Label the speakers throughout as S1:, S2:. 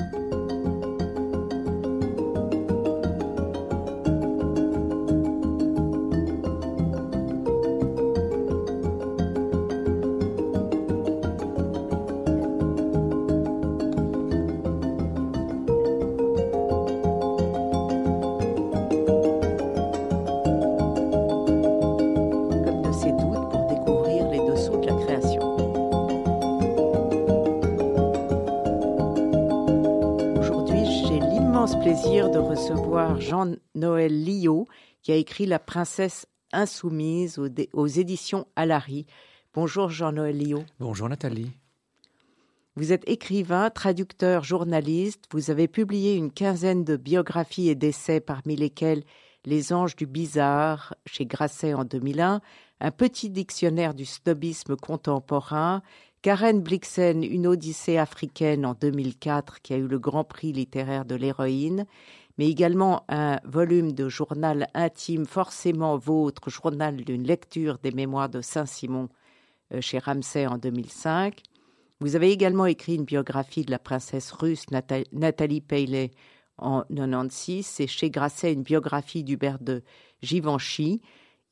S1: comme Jean-Noël Liot, qui a écrit La princesse insoumise aux, éditions Alary. Bonjour Jean-Noël Liot.
S2: Bonjour Nathalie.
S1: Vous êtes écrivain, traducteur, journaliste. Vous avez publié une quinzaine de biographies et d'essais, parmi lesquels Les Anges du Bizarre chez Grasset en 2001, un petit dictionnaire du snobisme contemporain, Karen Blixen, Une Odyssée africaine en 2004, qui a eu le Grand Prix littéraire de l'héroïne, mais également un volume de journal intime, forcément vôtre, journal d'une lecture des mémoires de Saint-Simon euh, chez Ramsay en 2005. Vous avez également écrit une biographie de la princesse russe Nathalie Paley en 96 et chez Grasset une biographie d'Hubert de Givenchy.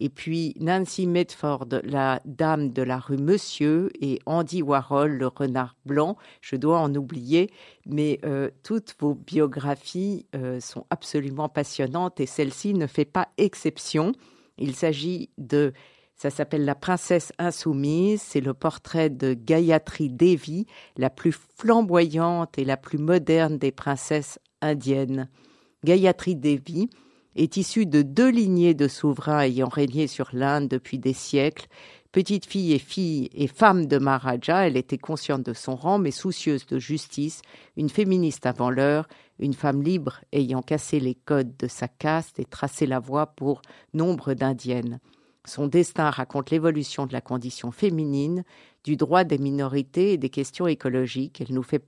S1: Et puis Nancy Medford, la dame de la rue Monsieur, et Andy Warhol, le renard blanc. Je dois en oublier, mais euh, toutes vos biographies euh, sont absolument passionnantes et celle-ci ne fait pas exception. Il s'agit de ça s'appelle La princesse insoumise. C'est le portrait de Gayatri Devi, la plus flamboyante et la plus moderne des princesses indiennes. Gayatri Devi est issue de deux lignées de souverains ayant régné sur l'Inde depuis des siècles. Petite fille et fille et femme de Maharaja, elle était consciente de son rang, mais soucieuse de justice, une féministe avant l'heure, une femme libre ayant cassé les codes de sa caste et tracé la voie pour nombre d'indiennes. Son destin raconte l'évolution de la condition féminine, du droit des minorités et des questions écologiques. Elle nous fait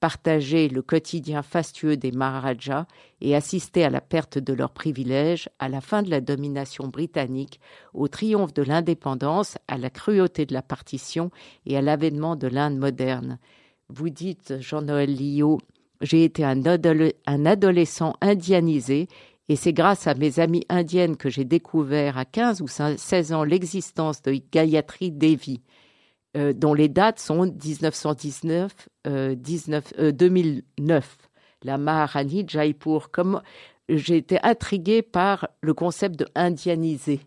S1: partager le quotidien fastueux des Maharajas et assister à la perte de leurs privilèges, à la fin de la domination britannique, au triomphe de l'indépendance, à la cruauté de la partition et à l'avènement de l'Inde moderne. Vous dites, Jean-Noël Liot, j'ai été un, un adolescent indianisé et c'est grâce à mes amies indiennes que j'ai découvert à 15 ou 16 ans l'existence de Gayatri Devi, euh, dont les dates sont 1919, euh, 19, euh, 2009. La Maharani Jaipur. Comme j'ai été intriguée par le concept de indianiser.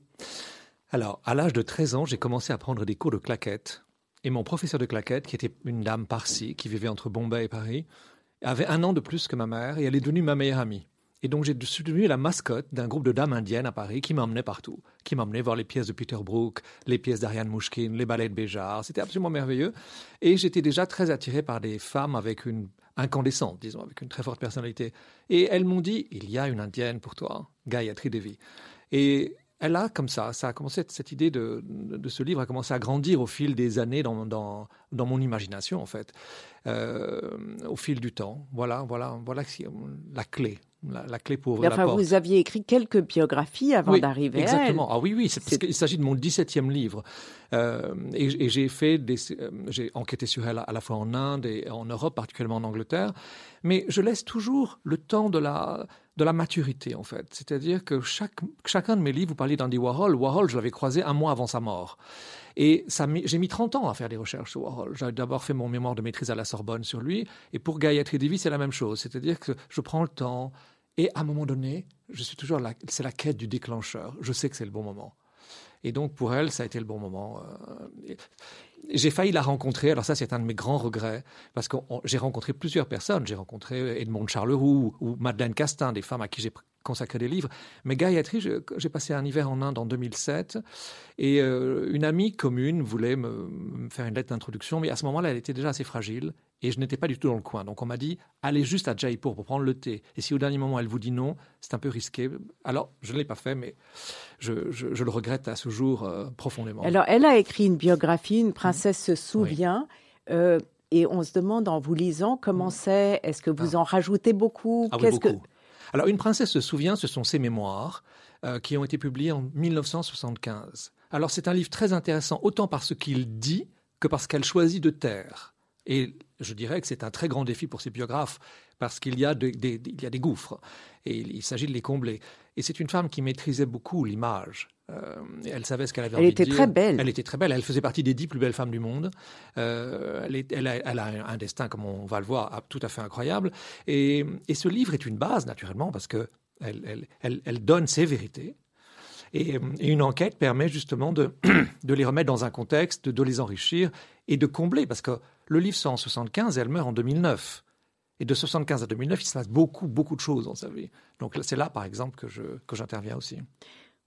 S2: Alors, à l'âge de 13 ans, j'ai commencé à prendre des cours de claquettes. Et mon professeur de claquettes, qui était une dame parsie, qui vivait entre Bombay et Paris, avait un an de plus que ma mère et elle est devenue ma meilleure amie. Et donc, suis devenu la mascotte d'un groupe de dames indiennes à Paris qui m'emmenait partout, qui m'emmenait voir les pièces de Peter Brook, les pièces d'Ariane Mouchkine, les ballets de Béjart. C'était absolument merveilleux. Et j'étais déjà très attiré par des femmes avec une incandescente, disons, avec une très forte personnalité. Et elles m'ont dit, il y a une indienne pour toi, Gayatri Devi. Et elle a, comme ça, ça a commencé, cette idée de, ce livre a commencé à grandir au fil des années dans, dans, dans mon imagination, en fait, euh, au fil du temps. Voilà, voilà, voilà la clé. La, la, clé pour
S1: enfin,
S2: la porte.
S1: Vous aviez écrit quelques biographies avant
S2: oui,
S1: d'arriver à
S2: Exactement. Ah oui, oui, c'est parce qu'il s'agit de mon 17e livre. Euh, et, et j'ai fait des, j'ai enquêté sur elle à la fois en Inde et en Europe, particulièrement en Angleterre. Mais je laisse toujours le temps de la, de la maturité, en fait. C'est-à-dire que chaque, chacun de mes livres, vous parliez d'Andy Warhol. Warhol, je l'avais croisé un mois avant sa mort. Et ça, j'ai mis 30 ans à faire des recherches sur Warhol. J'avais d'abord fait mon mémoire de maîtrise à la Sorbonne sur lui. Et pour Gayatri Devi, c'est la même chose. C'est-à-dire que je prends le temps. Et à un moment donné, je suis toujours là. C'est la quête du déclencheur. Je sais que c'est le bon moment. Et donc, pour elle, ça a été le bon moment. Euh, j'ai failli la rencontrer. Alors ça, c'est un de mes grands regrets, parce que j'ai rencontré plusieurs personnes. J'ai rencontré Edmond Charleroux ou Madeleine Castin, des femmes à qui j'ai consacré des livres. Mais Gayatri, j'ai passé un hiver en Inde en 2007, et euh, une amie commune voulait me, me faire une lettre d'introduction, mais à ce moment-là, elle était déjà assez fragile, et je n'étais pas du tout dans le coin. Donc on m'a dit, allez juste à Jaipur pour prendre le thé. Et si au dernier moment, elle vous dit non, c'est un peu risqué. Alors, je ne l'ai pas fait, mais je, je, je, le regrette à ce jour euh, profondément.
S1: Alors, elle a écrit une biographie, Une princesse se souvient. Oui. Euh, et on se demande en vous lisant comment c'est, est-ce que vous ah. en rajoutez beaucoup?
S2: Ah oui, beaucoup. Que... Alors, Une princesse se souvient, ce sont ses mémoires euh, qui ont été publiées en 1975. Alors, c'est un livre très intéressant, autant par ce qu'il dit que parce qu'elle choisit de taire. Et je dirais que c'est un très grand défi pour ces biographes parce qu'il y, a des, y a des gouffres et il, s'agit de les combler. Et c'est une femme qui maîtrisait beaucoup l'image. Euh, elle savait ce qu'elle avait
S1: elle
S2: envie
S1: était
S2: de dire.
S1: très belle.
S2: Elle était très belle. Elle faisait partie des dix plus belles femmes du monde. Euh, elle, elle, a, elle, a, un destin, comme on va le voir, tout à fait incroyable. Et, et ce livre est une base, naturellement, parce que elle, elle donne ses vérités. Et, et, une enquête permet justement de, de les remettre dans un contexte, de, de les enrichir et de combler, parce que le livre sort en 75 et elle meurt en 2009. Et de 75 à 2009, il se passe beaucoup, beaucoup de choses dans sa vie. Donc c'est là, par exemple, que, je, que j'interviens aussi.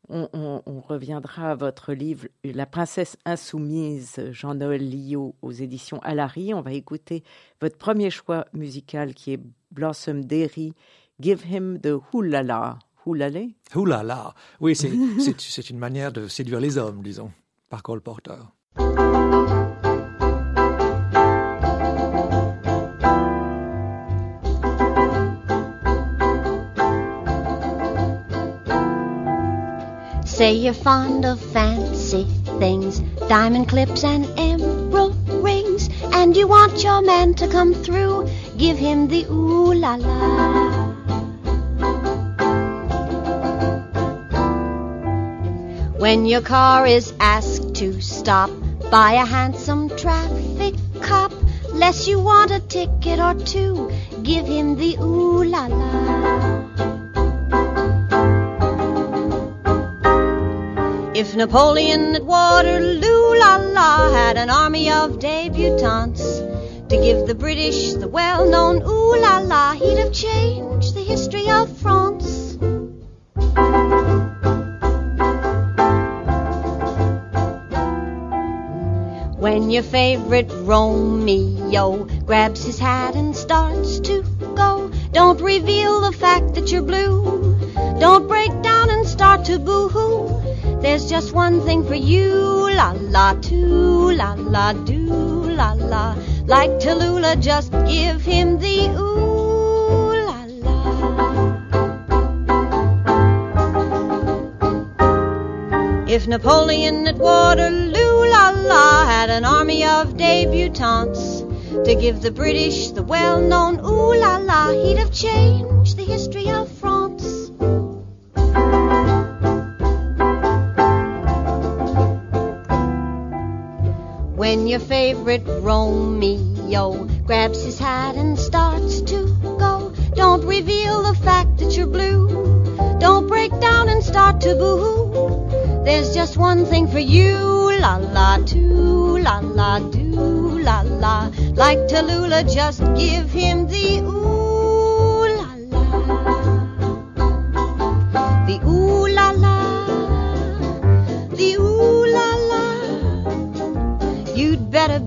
S1: On, on, on, reviendra à votre livre La princesse insoumise, Jean-Noël Lillot, aux éditions Alary. On va écouter votre premier choix musical qui est Blossom Derry, Give Him the Houlala. Houlalé
S2: Houlala. Oui, c'est, c'est, c'est une manière de séduire les hommes, disons, par Cole Porter.
S3: Say you're fond of fancy things, diamond clips and emerald rings, and you want your man to come through. Give him the ooh la la. When your car is asked to stop by a handsome traffic cop, less you want a ticket or two, give him the ooh la la. If Napoleon at Waterloo, la la, had an army of debutantes to give the British the well known ooh la la, he'd have changed the history of France. When your favorite Romeo grabs his hat and starts to go, don't reveal the fact that you're blue. Don't break down and start to boo hoo. There's just one thing for you, la la, too, la la, do, la la. Like Tallulah, just give him the ooh, la la. If Napoleon at Waterloo, la la, had an army of debutantes to give the British the well known ooh la la, he'd have changed the history of When your favorite Romeo grabs his hat and starts to go, don't reveal the fact that you're blue. Don't break down and start to boo. There's just one thing for you, la la, too, la la, do, la la. Like Tallulah, just give him the ooh la la.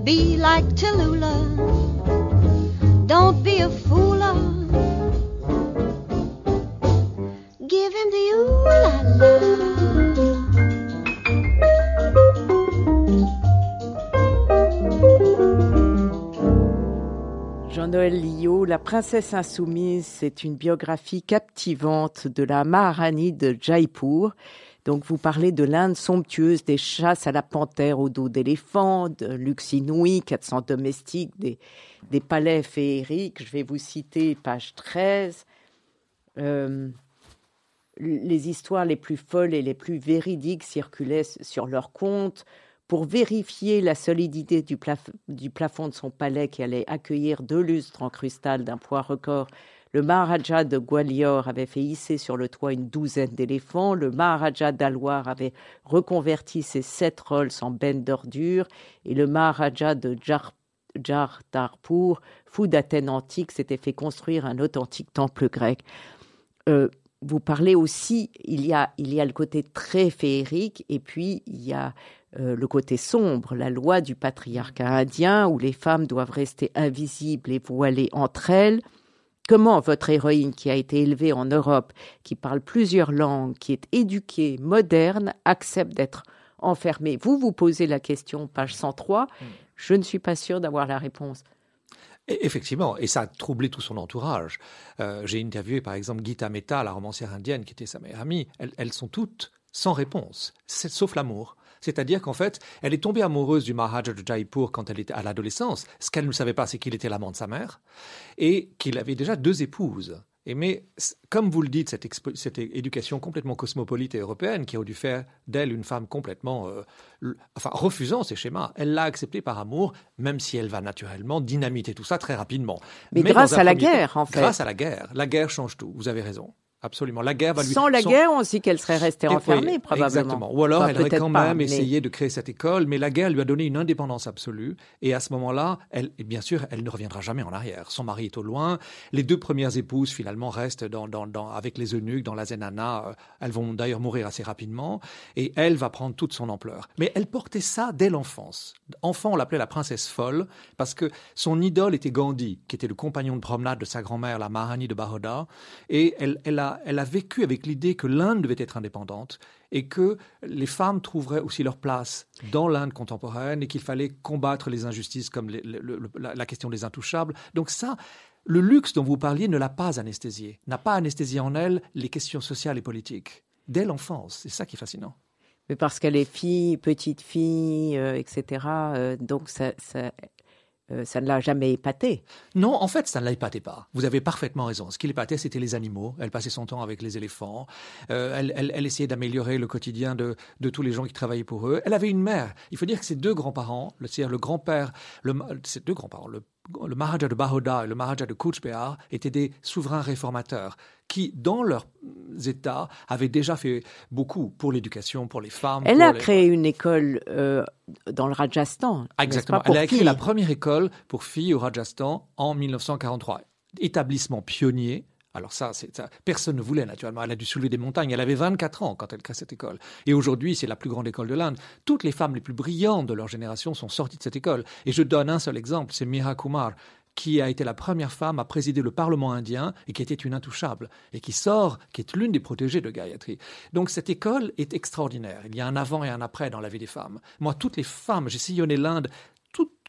S3: Be like. Don't be a fooler. Give him the.
S1: Jean-Noël Lillot, La princesse insoumise, c'est une biographie captivante de la Maharani de Jaipur. Donc vous parlez de l'Inde somptueuse, des chasses à la panthère au dos d'éléphant, de luxe inouï, 400 domestiques, des, palais féeriques. Je vais vous citer page 13. Euh, les histoires les plus folles et les plus véridiques circulaient sur leur compte pour vérifier la solidité du, plafond de son palais qui allait accueillir deux lustres en cristal d'un poids record. Le Maharaja de Gwalior avait fait hisser sur le toit une douzaine d'éléphants. Le Maharaja d'Alwar avait reconverti ses sept Rolls en bennes d'ordures. Et le Maharaja de Jar Jartarpur, fou d'Athènes antique, s'était fait construire un authentique temple grec. Euh, vous parlez aussi, il y, a, il y a le côté très féerique et puis il y a euh, le côté sombre, la loi du patriarcat indien où les femmes doivent rester invisibles et voilées entre elles. Comment votre héroïne, qui a été élevée en Europe, qui parle plusieurs langues, qui est éduquée, moderne, accepte d'être enfermée? Vous vous posez la question, page 103. Je ne suis pas sûre d'avoir la réponse.
S2: Effectivement, et ça a troublé tout son entourage. Euh, J'ai interviewé par exemple Gita Mehta, la romancière indienne qui était sa meilleure amie. Elles, elles sont toutes sans réponse, sauf l'amour. C'est-à-dire qu'en fait, elle est tombée amoureuse du Maharaja de Jaipur quand elle était à l'adolescence. Ce qu'elle ne savait pas, c'est qu'il était l'amant de sa mère et qu'il avait déjà deux épouses. Et mais, comme vous le dites, cette, cette, éducation complètement cosmopolite et européenne qui a dû faire d'elle une femme complètement, euh, enfin, refusant ces schémas, elle l'a accepté par amour, même si elle va naturellement dynamiter tout ça très rapidement.
S1: Mais, grâce à la guerre, en fait.
S2: Grâce à la guerre. La guerre change tout, vous avez raison. Absolument. La guerre va lui.
S1: Sans la guerre, on sait qu'elle serait restée enfermée, probablement.
S2: Exactement. Ou alors, elle aurait quand même essayé de créer cette école, mais la guerre lui a donné une indépendance absolue. Et à ce moment-là, elle, et bien sûr, elle ne reviendra jamais en arrière. Son mari est au loin. Les deux premières épouses, finalement, restent dans, dans, dans, avec les eunuques dans la Zenana. Euh, elles vont d'ailleurs mourir assez rapidement. Et elle va prendre toute son ampleur. Mais elle portait ça dès l'enfance. Enfant, on l'appelait la princesse folle, parce que son idole était Gandhi, qui était le compagnon de promenade de sa grand-mère, la Mahani de Baroda. Et elle, elle a elle a vécu avec l'idée que l'Inde devait être indépendante et que les femmes trouveraient aussi leur place dans l'Inde contemporaine et qu'il fallait combattre les injustices comme la, question des intouchables. Donc ça, le luxe dont vous parliez ne l'a pas anesthésié, n'a pas anesthésié en elle les questions sociales et politiques dès l'enfance. C'est ça qui est fascinant.
S1: Mais parce qu'elle est fille, petite fille, euh, etc. Euh, donc ça, euh, ça ne l'a jamais épaté.
S2: Non, en fait, ça ne l'a pas. Vous avez parfaitement raison. Ce qui l'épatait, c'était les animaux. Elle passait son temps avec les éléphants. Euh, elle, essayait d'améliorer le quotidien de, tous les gens qui travaillaient pour eux. Elle avait une mère. Il faut dire que ses deux grands-parents, c'est-à-dire le grand-père, ses deux grands-parents, le Maharaja de Baroda et le Maharaja de Kuch étaient des souverains réformateurs qui, dans leurs États, avaient déjà fait beaucoup pour l'éducation, pour les femmes.
S1: Elle a créé une école euh, dans le Rajasthan.
S2: Exactement. Elle a créé la première école pour filles au Rajasthan en 1943. Établissement pionnier alors ça, personne ne voulait naturellement. Elle a dû soulever des montagnes. Elle avait 24 ans quand elle crée cette école. Et aujourd'hui, c'est la plus grande école de l'Inde. Toutes les femmes les plus brillantes de leur génération sont sorties de cette école. Et je donne un seul exemple, c'est Mira Kumar qui a été la première femme à présider le Parlement indien et qui était une intouchable, et qui sort, qui est l'une des protégées de Gayatri. Donc cette école est extraordinaire. Il y a un avant et un après dans la vie des femmes. Moi, toutes les femmes, j'ai sillonné l'Inde,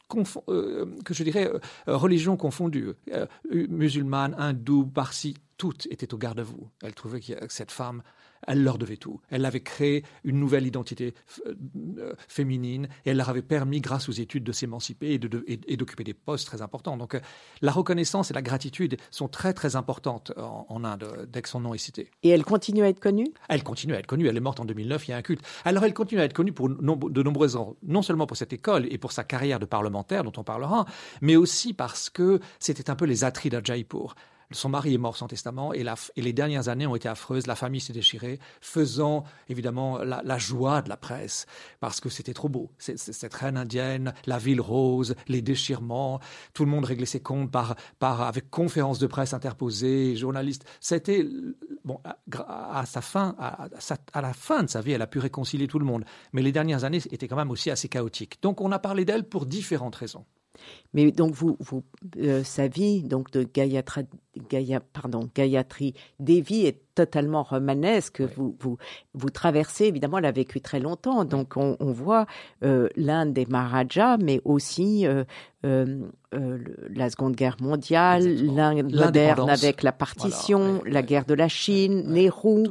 S2: que je dirais, euh, religions confondues, euh, musulmanes, hindous, parsis, toutes étaient au garde-à-vous. Elle trouvait que cette femme elle leur devait tout. Elle avait créé une nouvelle identité euh, féminine et elle leur avait permis, grâce aux études, de s'émanciper et, d'occuper des postes très importants. Donc euh, la reconnaissance et la gratitude sont très très importantes en, Inde dès que son nom est cité.
S1: Et elle continue à être connue?
S2: Elle continue à être connue. Elle est morte en 2009, il y a un culte. Alors elle continue à être connue pour de nombreuses raisons, non seulement pour cette école et pour sa carrière de parlementaire dont on parlera, mais aussi parce que c'était un peu les attrites de Jaipur. Son mari est mort sans testament et, les dernières années ont été affreuses. La famille s'est déchirée, faisant évidemment la, joie de la presse parce que c'était trop beau. Cette reine indienne, la ville rose, les déchirements, tout le monde réglait ses comptes par, avec conférences de presse interposées, journalistes. C'était bon à, sa fin, à, la fin de sa vie, elle a pu réconcilier tout le monde. Mais les dernières années étaient quand même aussi assez chaotiques. Donc on a parlé d'elle pour différentes raisons.
S1: Mais donc, vous euh, sa vie donc de Gayatri, Gaya, pardon, Gayatri Devi est totalement romanesque. Vous, vous, vous traversez, évidemment, elle a vécu très longtemps. Donc, on, on voit euh, l'Inde des Maharajas, mais aussi euh, euh, la Seconde Guerre mondiale, l'Inde moderne avec la partition, la guerre de la Chine, Nehru,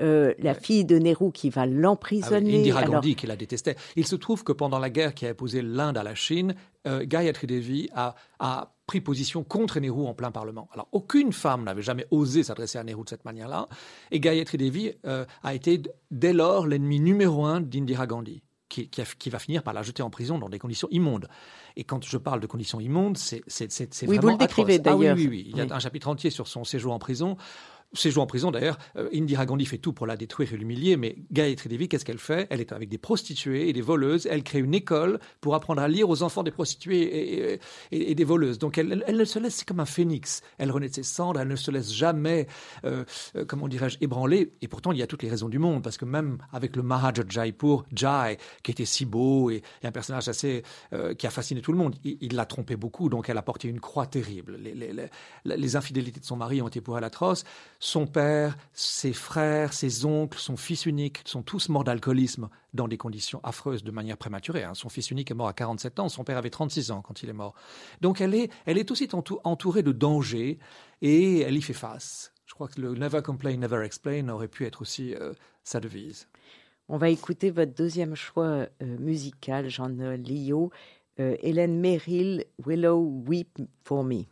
S1: euh, la fille de Nehru qui va l'emprisonner.
S2: Ah Indira Gandhi qui la détestait. Il se trouve que pendant la guerre qui a opposé l'Inde à la Chine, Gayatri Devi a, a pris position contre Nehru en plein Parlement. Alors, aucune femme n'avait jamais osé s'adresser à Nehru de cette manière-là. Et Gayatri Devi euh, a été dès lors l'ennemi numéro un d'Indira Gandhi. Qui, qui, va finir par la jeter en prison dans des conditions immondes. Et quand je parle de conditions immondes, c'est
S1: oui, vous le décrivez d'ailleurs.
S2: Ah, oui, oui, oui. Il y a un chapitre entier sur son séjour en prison séjour en prison d'ailleurs, euh, Indira Gandhi fait tout pour la détruire et l'humilier, mais Gayatri Devi, qu'est-ce qu'elle fait? Elle est avec des prostituées et des voleuses, elle crée une école pour apprendre à lire aux enfants des prostituées et, des voleuses. Donc elle, elle, se laisse, c'est comme un phénix, elle renaît de ses cendres, elle ne se laisse jamais, euh, euh, comment dirais-je, ébranler, et pourtant il y a toutes les raisons du monde, parce que même avec le Maharaja Jaipur, Jai, qui était si beau et, un personnage assez, qui a fasciné tout le monde, il l'a trompé beaucoup, donc elle a porté une croix terrible. Les, infidélités de son mari ont été pour elle atroces son père, ses frères, ses oncles, son fils unique sont tous morts d'alcoolisme dans des conditions affreuses de manière prématurée. Hein. Son fils unique est mort à 47 ans, son père avait 36 ans quand il est mort. Donc elle est, elle est aussi entourée de dangers et elle y fait face. Je crois que le Never Complain, Never Explain aurait pu être aussi euh, sa devise.
S1: On va écouter votre deuxième choix euh, musical, Jean-Noël Lio, euh, Hélène Merrill, Willow Weep for Me.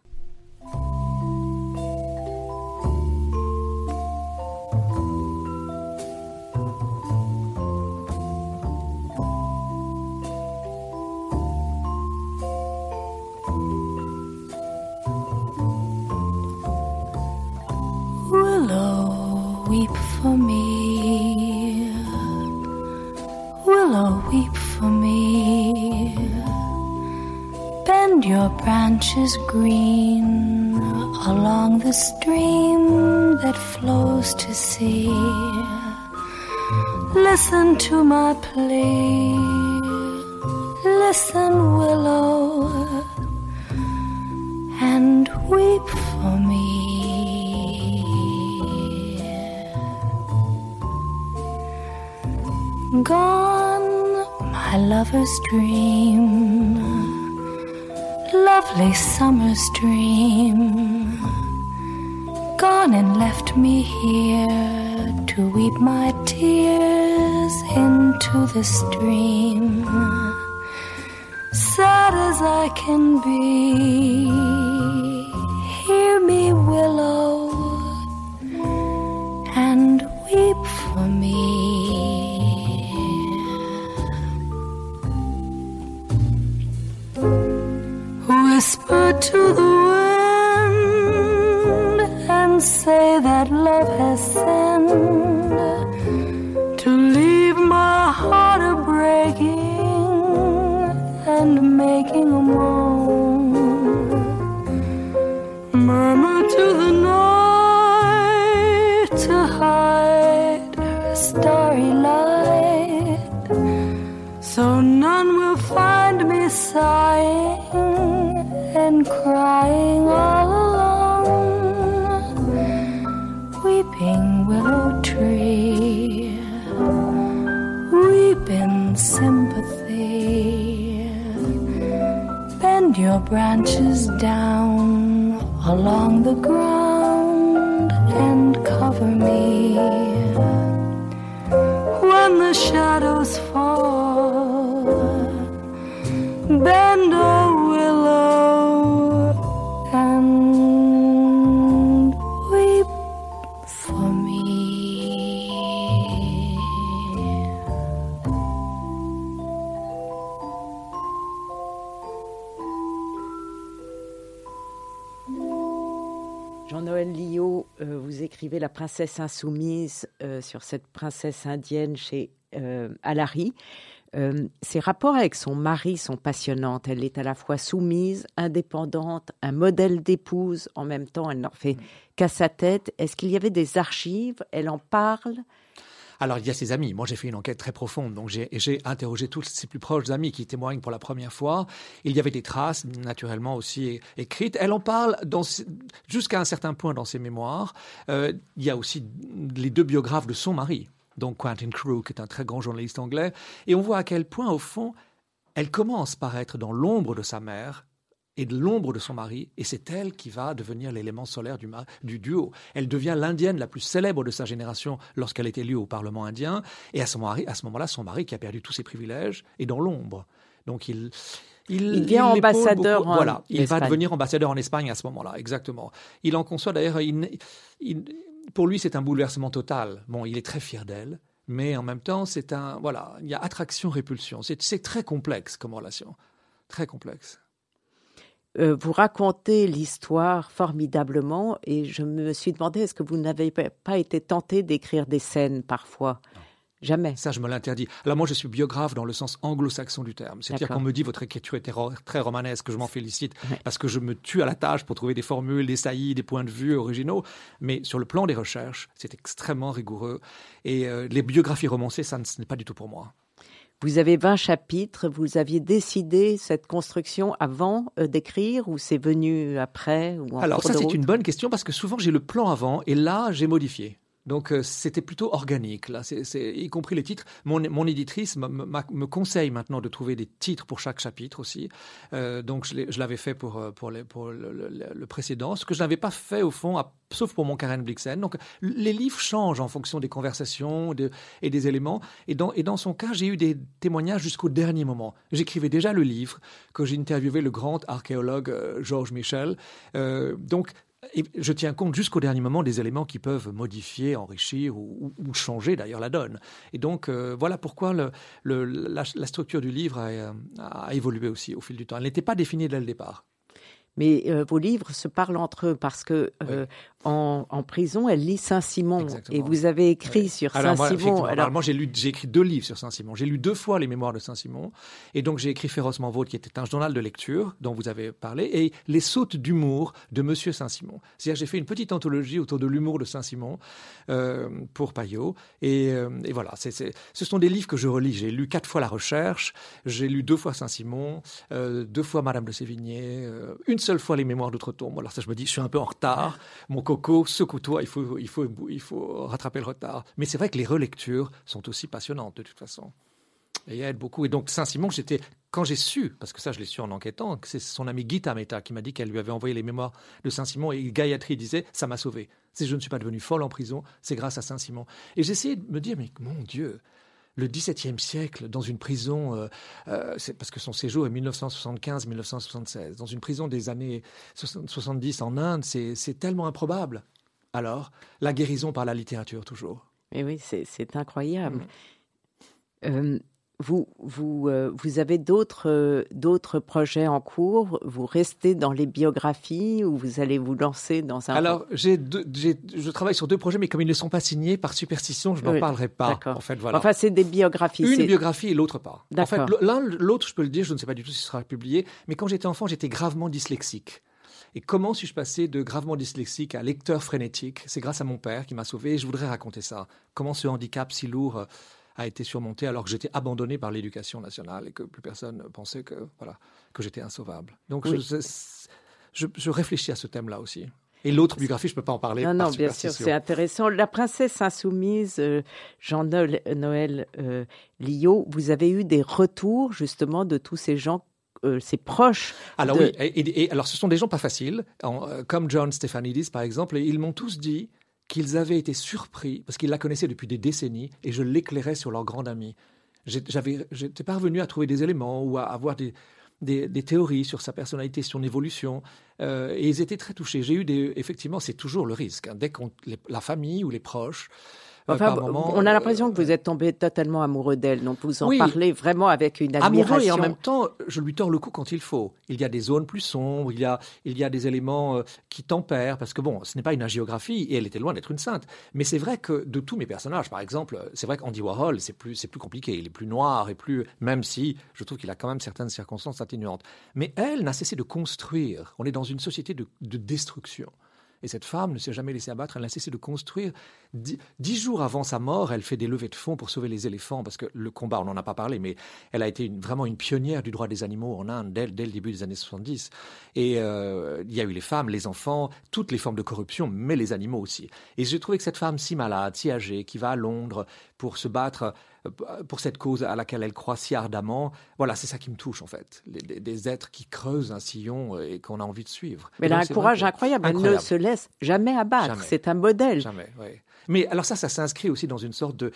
S4: Your branches green along the stream that flows to sea. Listen to my plea. Listen, willow, and weep for me. Gone, my lover's dream, lovely summer's dream. Gone and left me here to weep my tears into the stream. Sad as I can be, making a moan. Branches down along the ground and cover me. When the shadows
S1: La princesse insoumise euh, sur cette princesse indienne chez euh, Alary. Euh, ses rapports avec son mari sont passionnants. Elle est à la fois soumise, indépendante, un modèle d'épouse. En même temps, elle n'en fait qu'à sa tête. Est-ce qu'il y avait des archives? Elle en parle?
S2: Alors, il y a ses amis. Moi, j'ai fait une enquête très profonde. Donc, j'ai interrogé tous ses plus proches amis qui témoignent pour la première fois. Il y avait des traces, naturellement, aussi écrites. Elle en parle jusqu'à un certain point dans ses mémoires. Euh, il y a aussi les deux biographes de son mari. Donc, Quentin Crew, qui est un très grand journaliste anglais. Et on voit à quel point, au fond, elle commence par être dans l'ombre de sa mère et de l'ombre de son mari, et c'est elle qui va devenir l'élément solaire du, duo. Elle devient l'indienne la plus célèbre de sa génération lorsqu'elle est élue au Parlement indien, et à ce, mari- à ce moment-là, son mari, qui a perdu tous ses privilèges, est dans l'ombre. Donc il... Il,
S1: Il devient ambassadeur en
S2: Voilà, il va devenir ambassadeur en Espagne à ce moment-là, exactement. Il en conçoit d'ailleurs, il- il- pour lui, c'est un bouleversement total. Bon, il est très fier d'elle, mais en même temps, c'est un, voilà, il y a attraction-répulsion. C'est très complexe comme relation, très complexe.
S1: Euh, vous racontez l'histoire formidablement et je me suis demandé est-ce que vous n'avez pas été tenté d'écrire des scènes parfois? Jamais.
S2: Ça, je me l'interdis. Alors moi, je suis biographe dans le sens anglo-saxon du terme. C'est-à-dire qu'on me dit votre écriture était très romanesque, je m'en félicite,
S1: Ouais.
S2: parce que je me tue à la tâche pour trouver des formules, des saillies, des points de vue originaux. Mais sur le plan des recherches, c'est extrêmement rigoureux. Et euh, les biographies romancées, ça ce n'est pas du tout pour moi.
S1: Vous avez 20 chapitres. Vous aviez décidé cette construction avant euh, d'écrire ou c'est venu après ou en
S2: Alors ça, c'est une bonne question parce que souvent j'ai le plan avant et là, j'ai modifié. Donc euh, c'était plutôt organique, là, c'est, y compris les titres. Mon, mon éditrice me conseille maintenant de trouver des titres pour chaque chapitre aussi. Euh, donc je, l'avais fait pour, euh, pour, les, pour le, précédent, ce que je n'avais pas fait au fond, sauf pour mon Karen Blixen. Donc les livres changent en fonction des conversations et des éléments. Et dans, et dans son cas, j'ai eu des témoignages jusqu'au dernier moment. J'écrivais déjà le livre que j'ai interviewé le grand archéologue Georges Michel. donc et je tiens compte jusqu'au dernier moment des éléments qui peuvent modifier, enrichir ou, changer d'ailleurs la donne. Et donc euh, voilà pourquoi la, structure du livre a, a, évolué aussi au fil du temps. Elle n'était pas définie dès le départ.
S1: Mais euh, vos livres se parlent entre eux parce que euh, en, prison, elle lit Saint-Simon. Et vous avez écrit sur Saint-Simon.
S2: Alors, moi, j'ai, lu, j'ai écrit deux livres sur Saint-Simon. J'ai lu deux fois les mémoires de Saint-Simon. Et donc, j'ai écrit Férocement Vôtre, qui était un journal de lecture dont vous avez parlé, et Les sautes d'humour de Monsieur Saint-Simon. C'est-à-dire, j'ai fait une petite anthologie autour de l'humour de Saint-Simon euh, pour Payot. Et, et voilà, ce sont des livres que je relis. J'ai lu quatre fois La Recherche, j'ai lu deux fois Saint-Simon, deux fois Madame de Sévigné, une seule fois Les Mémoires d'Outre-Tombe. Alors ça, je me dis, je suis un peu en retard. Mon Coco ce toi il faut, il, faut, il faut rattraper le retard. Mais c'est vrai que les relectures sont aussi passionnantes de toute façon. Et aident beaucoup. Et donc Saint-Simon, j'étais quand j'ai su, parce que ça je l'ai su en enquêtant, que c'est son ami Gita Mehta qui m'a dit qu'elle lui avait envoyé les mémoires de Saint-Simon et Gayatri disait ça m'a sauvé. Si je ne suis pas devenu folle en prison, c'est grâce à Saint-Simon. Et j'essayais de me dire mais mon Dieu, le XVIIe siècle dans une prison, euh, euh, parce que son séjour est 1975-1976, dans une prison des années 70 en Inde, c'est tellement improbable. Alors, la guérison par la littérature, toujours.
S1: Et oui, c'est incroyable. Mm. Euh, vous, vous, euh, vous avez d'autres euh, d'autres projets en cours? Vous restez dans les biographies ou vous allez vous lancer dans un...
S2: Alors, j'ai je travaille sur deux projets, mais comme ils ne sont pas signés par superstition, je n'en parlerai pas. En fait, voilà.
S1: Enfin, c'est des biographies.
S2: Une biographie et l'autre pas. En fait, l'un, l'autre, je peux le dire, je ne sais pas du tout si ce sera publié, mais quand j'étais enfant, j'étais gravement dyslexique. Et comment suis-je passé de gravement dyslexique à lecteur frénétique? C'est grâce à mon père qui m'a sauvé et je voudrais raconter ça. Comment ce handicap si lourd euh, a été surmonté alors que j'étais abandonné par l'éducation nationale et que plus personne pensait que, voilà, que j'étais insauvable. Donc je, réfléchis à ce thème-là aussi. Et l'autre biographie, je ne peux pas en parler.
S1: Non, non, bien sûr, c'est intéressant. La princesse insoumise, euh, Jean-Noël euh, Lio, vous avez eu des retours justement de tous ces gens euh, ses proches.
S2: Alors oui, et, alors ce sont des gens pas faciles, euh, comme John Stephanidis par exemple, et ils m'ont tous dit qu'ils avaient été surpris, parce qu'ils la connaissaient depuis des décennies, et je l'éclairais sur leur grande amie. J'étais parvenu à trouver des éléments ou à avoir des, des, théories sur sa personnalité, son évolution, euh, et ils étaient très touchés. J'ai eu des, effectivement, c'est toujours le risque. Hein, dès qu'on la famille ou les proches
S1: euh, on a l'impression que vous êtes tombé totalement amoureux d'elle, donc vous en parlez vraiment avec une admiration.
S2: Amoureux et en même temps, je lui tords le cou quand il faut. Il y a des zones plus sombres, il y a, il y a des éléments euh, qui tempèrent, parce que bon, ce n'est pas une agiographie et elle était loin d'être une sainte. Mais c'est vrai que de tous mes personnages, par exemple, c'est vrai qu'Andy Warhol, c'est plus, c'est plus compliqué, il est plus noir et plus, même si je trouve qu'il a quand même certaines circonstances atténuantes. Mais elle n'a cessé de construire. On est dans une société de, de destruction. Et cette femme ne s'est jamais laissée abattre, elle a cessé de construire. Dix, jours avant sa mort, elle fait des levées de fonds pour sauver les éléphants, parce que le combat, on n'en a pas parlé, mais elle a été vraiment une pionnière du droit des animaux en Inde dès, le début des années 70. Et euh, il y a eu les femmes, les enfants, toutes les formes de corruption, mais les animaux aussi. Et j'ai trouvé que cette femme si malade, si âgée, qui va à Londres pour se battre euh, pour cette cause à laquelle elle croit si ardemment. Voilà, c'est ça qui me touche en fait. des, êtres qui creusent un sillon euh, et qu'on a envie de suivre.
S1: Mais elle a un courage incroyable. Elle ne se laisse jamais abattre. C'est un modèle.
S2: Jamais, oui. Mais alors ça, ça s'inscrit aussi dans une sorte de,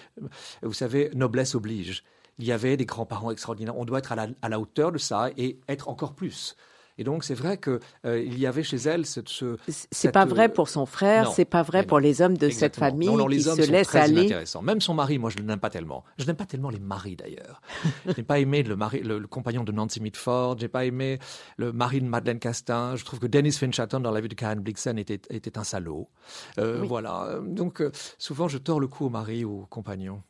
S2: vous savez, noblesse oblige. Il y avait des grands-parents extraordinaires. On doit être à la hauteur de ça et être encore plus. Et donc, c'est vrai qu'il euh, y avait chez elle cette. Ce,
S1: c'est pas vrai pour son frère, c'est pas vrai pour les hommes de cette famille non, les qui hommes se sont laissent très aller.
S2: Même son mari, moi, je ne l'aime pas tellement. Je n'aime pas tellement les maris d'ailleurs. je n'ai pas aimé le, mari, le, compagnon de Nancy Mitford, j'ai pas aimé le mari de Madeleine Castin. Je trouve que Dennis Finchaton dans la vie de Karen Blixen était, était un salaud. Euh, voilà. Donc, euh, souvent, je tords le cou au mari ou au compagnon.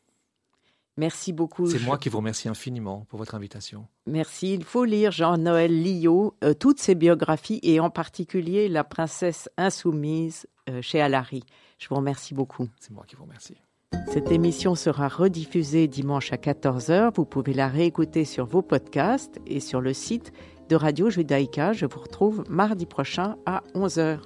S1: Merci beaucoup.
S2: C'est moi qui vous remercie infiniment pour votre invitation.
S1: Merci. Il faut lire Jean-Noël Lillot, euh, toutes ses biographies et en particulier La princesse insoumise euh, chez Alary. Je vous remercie beaucoup.
S2: C'est moi qui vous remercie.
S1: Cette émission sera rediffusée dimanche à 14h. Vous pouvez la réécouter sur vos podcasts et sur le site de Radio Judaïka. Je vous retrouve mardi prochain à 11h.